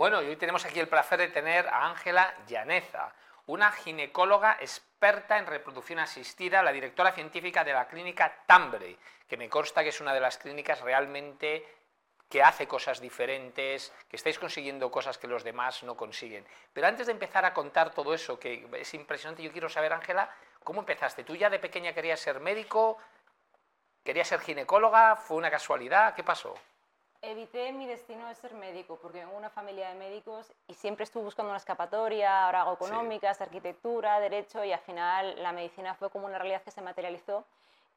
Bueno, y hoy tenemos aquí el placer de tener a Ángela Llaneza, una ginecóloga experta en reproducción asistida, la directora científica de la clínica Tambre, que me consta que es una de las clínicas realmente que hace cosas diferentes, que estáis consiguiendo cosas que los demás no consiguen. Pero antes de empezar a contar todo eso, que es impresionante, yo quiero saber, Ángela, ¿cómo empezaste? ¿Tú ya de pequeña querías ser médico? ¿Querías ser ginecóloga? ¿Fue una casualidad? ¿Qué pasó? Evité mi destino de ser médico porque vengo de una familia de médicos y siempre estuve buscando una escapatoria, ahora hago económicas, arquitectura, derecho y al final la medicina fue como una realidad que se materializó.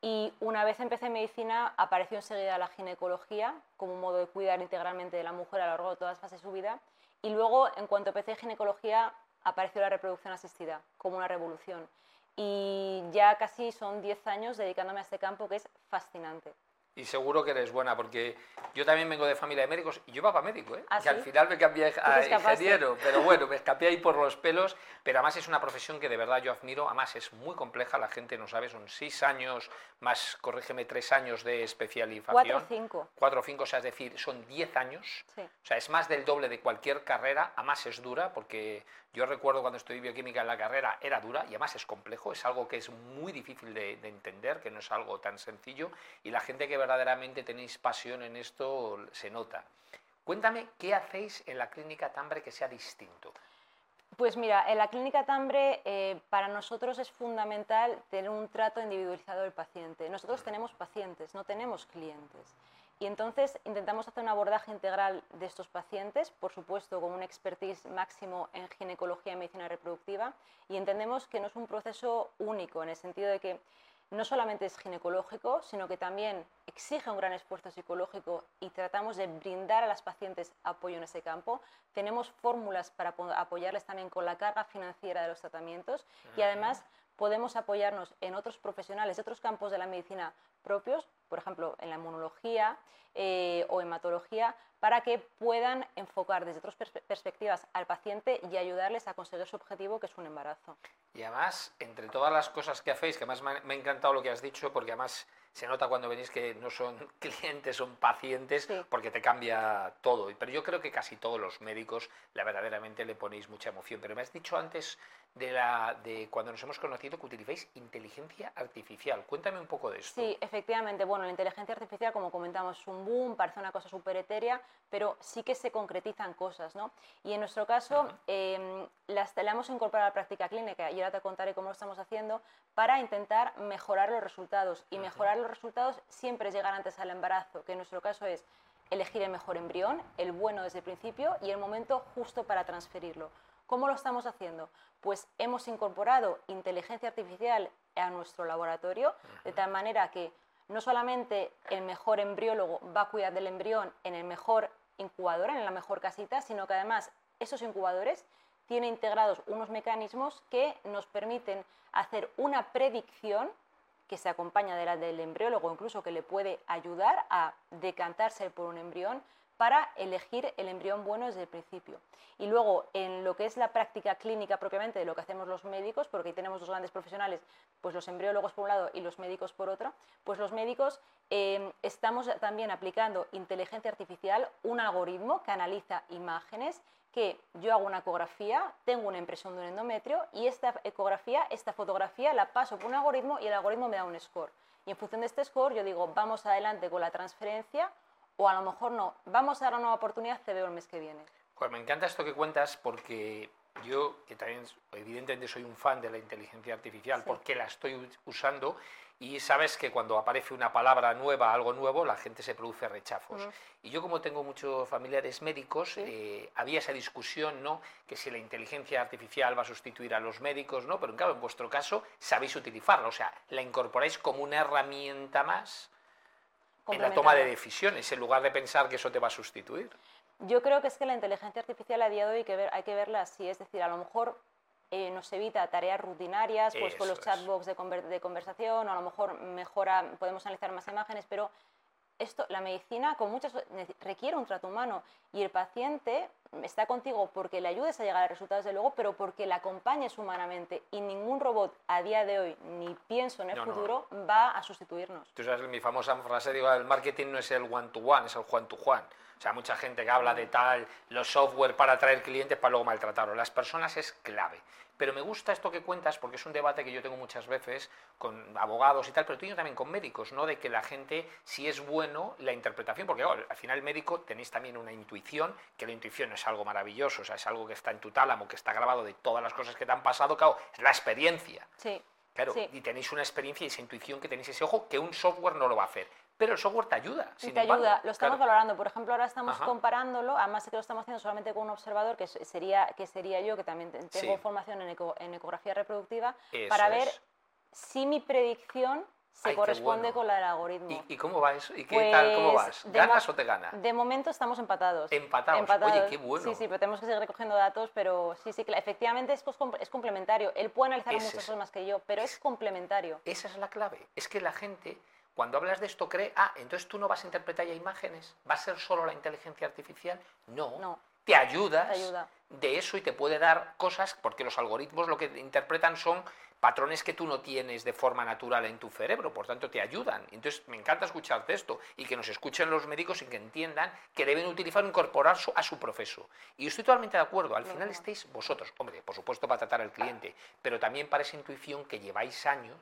Y una vez empecé medicina apareció enseguida la ginecología como un modo de cuidar integralmente de la mujer a lo largo de todas las fases de su vida. Y luego, en cuanto empecé ginecología, apareció la reproducción asistida como una revolución. Y ya casi son 10 años dedicándome a este campo que es fascinante. Y seguro que eres buena, porque yo también vengo de familia de médicos y yo iba para médico, ¿eh? ¿Ah, y al sí? final me cambié a ingeniero, pero bueno, me escapé ahí por los pelos, pero además es una profesión que de verdad yo admiro, además es muy compleja, la gente no sabe, son seis años más, corrígeme, tres años de especialización. Cuatro o cinco. Cuatro o cinco, o sea, es decir, son diez años, Sí. o sea, es más del doble de cualquier carrera, además es dura, porque yo recuerdo cuando estudié bioquímica en la carrera, era dura y además es complejo, es algo que es muy difícil de, de entender, que no es algo tan sencillo, y la gente que verdaderamente tenéis pasión en esto se nota. Cuéntame, ¿qué hacéis en la clínica Tambre que sea distinto? Pues mira, en la clínica Tambre eh, para nosotros es fundamental tener un trato individualizado del paciente. Nosotros tenemos pacientes, no tenemos clientes. Y entonces intentamos hacer un abordaje integral de estos pacientes, por supuesto con un expertise máximo en ginecología y medicina reproductiva, y entendemos que no es un proceso único en el sentido de que no solamente es ginecológico, sino que también exige un gran esfuerzo psicológico y tratamos de brindar a las pacientes apoyo en ese campo. Tenemos fórmulas para apo- apoyarles también con la carga financiera de los tratamientos y además podemos apoyarnos en otros profesionales otros campos de la medicina propios, por ejemplo, en la inmunología eh, o hematología, para que puedan enfocar desde otras perspe- perspectivas al paciente y ayudarles a conseguir su objetivo, que es un embarazo. Y además, entre todas las cosas que hacéis, que además me ha encantado lo que has dicho, porque además se nota cuando venís que no son clientes, son pacientes, Sí. porque te cambia todo. Pero yo creo que casi todos los médicos la verdaderamente le ponéis mucha emoción. Pero me has dicho antes de, la, de cuando nos hemos conocido que utilizáis inteligencia artificial. Cuéntame un poco de esto. Sí, efectivamente. Bueno, la inteligencia artificial, como comentamos, es un boom, parece una cosa súper etérea, pero sí que se concretizan cosas, ¿no? Y en nuestro caso, eh, las, la hemos incorporado a la práctica clínica y ahora te contaré cómo lo estamos haciendo para intentar mejorar los resultados. Y mejorar los resultados siempre es llegar antes al embarazo, que en nuestro caso es elegir el mejor embrión, el bueno desde el principio y el momento justo para transferirlo. ¿Cómo lo estamos haciendo? Pues hemos incorporado inteligencia artificial a nuestro laboratorio, de tal manera que no solamente el mejor embriólogo va a cuidar del embrión en el mejor incubador, en la mejor casita, sino que además esos incubadores tienen integrados unos mecanismos que nos permiten hacer una predicción que se acompaña de la del embriólogo, incluso que le puede ayudar a decantarse por un embrión para elegir el embrión bueno desde el principio. Y luego, en lo que es la práctica clínica propiamente de lo que hacemos los médicos, porque ahí tenemos dos grandes profesionales, pues los embriólogos por un lado y los médicos por otro, pues los médicos eh, estamos también aplicando inteligencia artificial, un algoritmo que analiza imágenes, que yo hago una ecografía, tengo una impresión de un endometrio y esta ecografía, esta fotografía la paso por un algoritmo y el algoritmo me da un score. Y en función de este score yo digo, vamos adelante con la transferencia o a lo mejor no, vamos a dar una nueva oportunidad, te veo el mes que viene. Pues me encanta esto que cuentas porque yo, que también evidentemente soy un fan de la inteligencia artificial, Sí. porque la estoy usando y sabes que cuando aparece una palabra nueva, algo nuevo, la gente se produce rechazos. Ujú. Y yo como tengo muchos familiares médicos, Sí. eh, había esa discusión, ¿no? Que si la inteligencia artificial va a sustituir a los médicos, ¿no? Pero claro, en vuestro caso sabéis utilizarla, o sea, la incorporáis como una herramienta más en la toma de decisiones, en lugar de pensar que eso te va a sustituir. Yo creo que es que la inteligencia artificial a día de hoy hay que, ver, hay que verla así, es decir, a lo mejor eh, nos evita tareas rutinarias, pues con los chatbots de, conver- de conversación, o a lo mejor mejora, podemos analizar más imágenes, pero esto, la medicina con muchas requiere un trato humano y el paciente está contigo porque le ayudes a llegar a resultados de luego, pero porque le acompañes humanamente y ningún robot a día de hoy, ni pienso en el No, no. futuro, va a sustituirnos. Tú sabes mi famosa frase, digo, el marketing no es el one to one, es el Juan to Juan. O sea, mucha gente que habla de tal, los software para atraer clientes para luego maltratarlos. Las personas es clave. Pero me gusta esto que cuentas porque es un debate que yo tengo muchas veces con abogados y tal, pero tengo también con médicos, ¿no? De que la gente, si es bueno la interpretación, porque al final el médico tenéis también una intuición, que la intuición es algo maravilloso, o sea, es algo que está en tu tálamo, que está grabado de todas las cosas que te han pasado, claro, es la experiencia. Sí. Claro, y tenéis una experiencia y esa intuición que tenéis ese ojo que un software no lo va a hacer. Pero el software te ayuda. te ayuda, lo estamos valorando. Por ejemplo, ahora estamos comparándolo, además de que lo estamos haciendo solamente con un observador, que sería, que sería yo, que también tengo formación en, en, ecografía reproductiva, para ver si mi predicción se corresponde con la del algoritmo. ¿Y, cómo va eso? ¿Y qué tal? ¿Cómo pues, vas? ¿Ganas o te gana? De momento estamos empatados. empatados. Oye, qué bueno. Sí, sí, pero tenemos que seguir recogiendo datos, pero sí, sí, efectivamente es, es complementario. Él puede analizar muchas cosas más que yo, pero es complementario. Esa es la clave. Es que la gente, cuando hablas de esto, cree, ah, entonces tú no vas a interpretar ya imágenes, va a ser solo la inteligencia artificial. No. No. Te ayudas te ayuda. de eso y te puede dar cosas, porque los algoritmos lo que interpretan son patrones que tú no tienes de forma natural en tu cerebro, por tanto te ayudan. Entonces me encanta escucharte esto y que nos escuchen los médicos y que entiendan que deben utilizar, incorporar a su profeso. Y estoy totalmente de acuerdo, al final estáis vosotros, hombre, por supuesto para tratar al cliente, pero también para esa intuición que lleváis años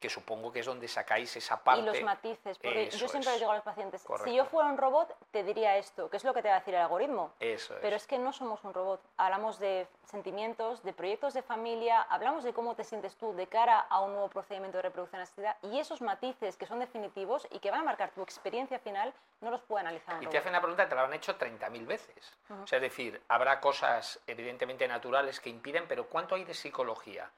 que supongo que es donde sacáis esa parte. Y los matices, porque yo siempre le digo a los pacientes, si yo fuera un robot, te diría esto, que es lo que te va a decir el algoritmo. Eso Pero es que no somos un robot. Hablamos de sentimientos, de proyectos de familia, hablamos de cómo te sientes tú de cara a un nuevo procedimiento de reproducción asistida, y esos matices que son definitivos y que van a marcar tu experiencia final, no los puede analizar un Y te hacen una pregunta te la han hecho 30.000 veces. o sea, es decir, habrá cosas evidentemente naturales que impiden, pero ¿cuánto hay de psicología?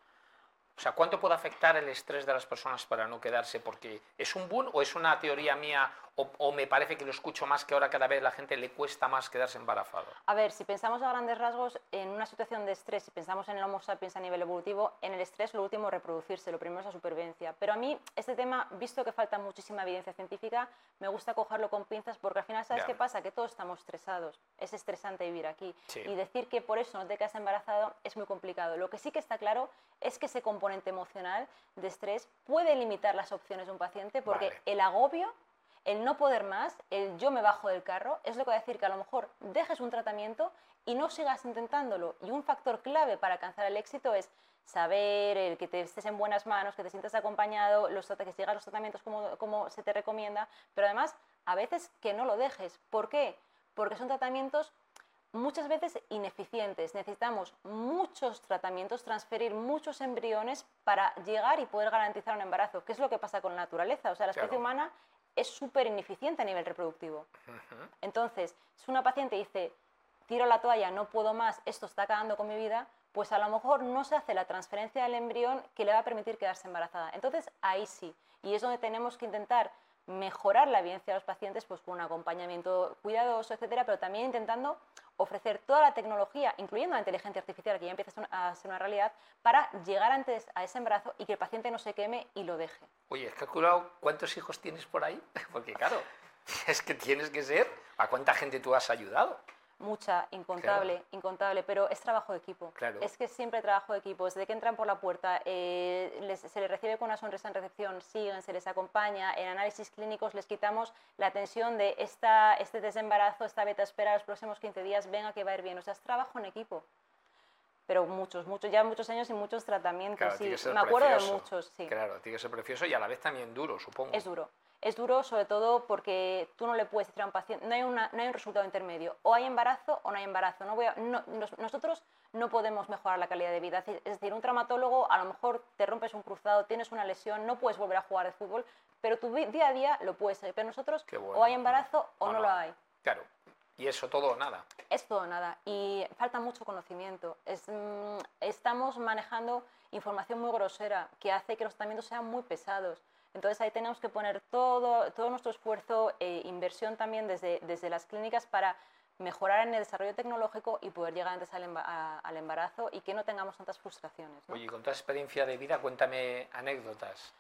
O sea, ¿cuánto puede afectar el estrés de las personas para no quedarse? Porque es un boom o es una teoría mía o, me parece que lo escucho más que ahora cada vez la gente le cuesta más quedarse embarazado. A ver, si pensamos a grandes rasgos en una situación de estrés, si pensamos en el Homo sapiens a nivel evolutivo, en el estrés lo último es reproducirse, lo primero es la supervivencia. Pero a mí este tema, visto que falta muchísima evidencia científica, me gusta cogerlo con pinzas porque al final, ¿sabes qué pasa? Que todos estamos estresados. Es estresante vivir aquí. Y decir que por eso no te quedas embarazado es muy complicado. Lo que sí que está claro es que ese componente emocional de estrés puede limitar las opciones de un paciente porque el agobio, el no poder más, el yo me bajo del carro, es lo que va a decir que a lo mejor dejes un tratamiento y no sigas intentándolo. Y un factor clave para alcanzar el éxito es saber, el que te estés en buenas manos, que te sientas acompañado, los, que sigas los tratamientos como, como se te recomienda, pero además a veces que no lo dejes. ¿Por qué? Porque son tratamientos muchas veces ineficientes. Necesitamos muchos tratamientos, transferir muchos embriones para llegar y poder garantizar un embarazo. ¿Qué es lo que pasa con la naturaleza? O sea, la especie humana es súper ineficiente a nivel reproductivo. Entonces, si una paciente dice, tiro la toalla, no puedo más, esto está acabando con mi vida, pues a lo mejor no se hace la transferencia del embrión que le va a permitir quedarse embarazada. Entonces, ahí sí. Y es donde tenemos que intentar mejorar la evidencia de los pacientes pues, con un acompañamiento cuidadoso, etcétera, pero también intentando ofrecer toda la tecnología, incluyendo la inteligencia artificial, que ya empieza a ser una realidad, para llegar antes a ese embarazo y que el paciente no se queme y lo deje. Oye, ¿has calculado cuántos hijos tienes por ahí? Porque claro, es que tienes que ser, ¿a cuánta gente tú has ayudado? Mucha, incontable, incontable, pero es trabajo de equipo. Es que siempre trabajo de equipo. Desde que entran por la puerta, eh, se les recibe con una sonrisa en recepción, siguen, se les acompaña. En análisis clínicos les quitamos la tensión de esta, este desembarazo, esta beta espera los próximos 15 días, venga que va a ir bien. O sea, es trabajo en equipo. Pero muchos, muchos, ya muchos años y muchos tratamientos. sí. Me acuerdo de muchos, sí. Claro, tiene que ser precioso y a la vez también duro, supongo. Es duro es duro sobre todo porque tú no le puedes decir a un paciente, no hay, una, no hay un resultado intermedio, o hay embarazo o no hay embarazo. No voy nosotros no podemos mejorar la calidad de vida. Es decir, un traumatólogo a lo mejor te rompes un cruzado, tienes una lesión, no puedes volver a jugar de fútbol, pero tu día a día lo puedes hacer. Pero nosotros o hay embarazo o no, lo hay. Claro. Y eso todo o nada. Es todo o nada. Y falta mucho conocimiento. Mm, estamos manejando información muy grosera que hace que los tratamientos sean muy pesados. Entonces ahí tenemos que poner todo, todo nuestro esfuerzo e inversión también desde, desde las clínicas para mejorar en el desarrollo tecnológico y poder llegar antes al, al embarazo y que no tengamos tantas frustraciones. Oye, con tu experiencia de vida, cuéntame anécdotas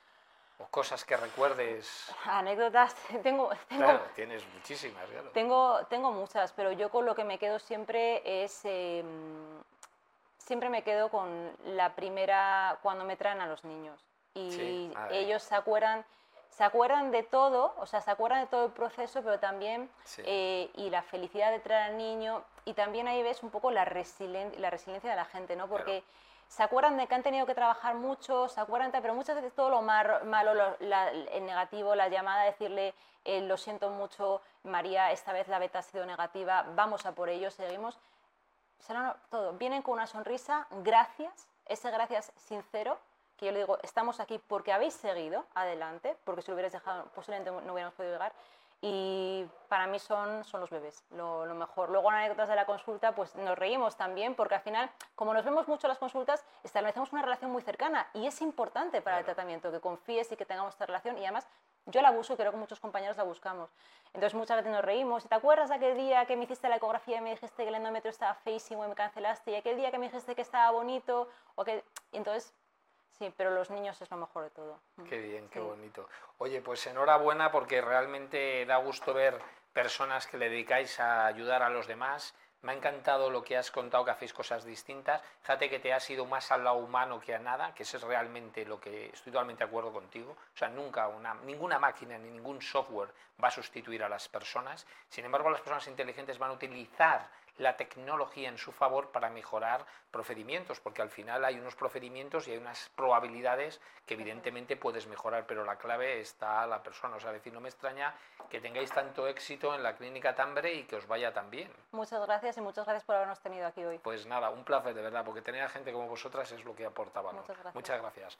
o cosas que recuerdes. Anécdotas, tengo... tengo claro, tienes muchísimas, claro. Tengo, tengo muchas, pero yo con lo que me quedo siempre es... Em, siempre me quedo con la primera, cuando me traen a los niños y ellos se acuerdan se acuerdan de todo, o sea, se acuerdan de todo el proceso, pero también, Sí. eh, y la felicidad de traer al niño, y también ahí ves un poco la, resilien- la resiliencia de la gente, ¿no? Porque se acuerdan de que han tenido que trabajar mucho, se acuerdan, pero muchas veces todo lo mar- malo, lo- la- el negativo, la llamada, decirle, eh, lo siento mucho, María, esta vez la beta ha sido negativa, vamos a por ello, seguimos. Todo, vienen con una sonrisa, gracias, ese gracias sincero, que yo le digo, estamos aquí porque habéis seguido adelante, porque si lo hubierais dejado posiblemente no hubiéramos podido llegar. Y para mí son, son los bebés, lo, lo mejor. Luego, en anécdotas de la consulta, pues nos reímos también, porque al final, como nos vemos mucho en las consultas, establecemos una relación muy cercana y es importante para el tratamiento que confíes y que tengamos esta relación. Y además, yo la busco creo que muchos compañeros la buscamos. Entonces, muchas veces nos reímos. ¿Y te acuerdas de aquel día que me hiciste la ecografía y me dijiste que el endometrio estaba feísimo y me cancelaste? Y aquel día que me dijiste que estaba bonito. O que... entonces, sí, pero los niños es lo mejor de todo. Qué bien, qué Sí. bonito. Oye, pues enhorabuena porque realmente da gusto ver personas que le dedicáis a ayudar a los demás. Me ha encantado lo que has contado, que hacéis cosas distintas. Fíjate que te has ido más al lado humano que a nada, que eso es realmente lo que estoy totalmente de acuerdo contigo. O sea, nunca una, ninguna máquina ni ningún software va a sustituir a las personas. Sin embargo, las personas inteligentes van a utilizar la tecnología en su favor para mejorar procedimientos, porque al final hay unos procedimientos y hay unas probabilidades que evidentemente puedes mejorar, pero la clave está a la persona. O sea, decir, no me extraña que tengáis tanto éxito en la clínica Tambre y que os vaya tan bien. Muchas gracias y muchas gracias por habernos tenido aquí hoy. Pues nada, un placer de verdad, porque tener a gente como vosotras es lo que aporta valor. Muchas gracias. Muchas gracias.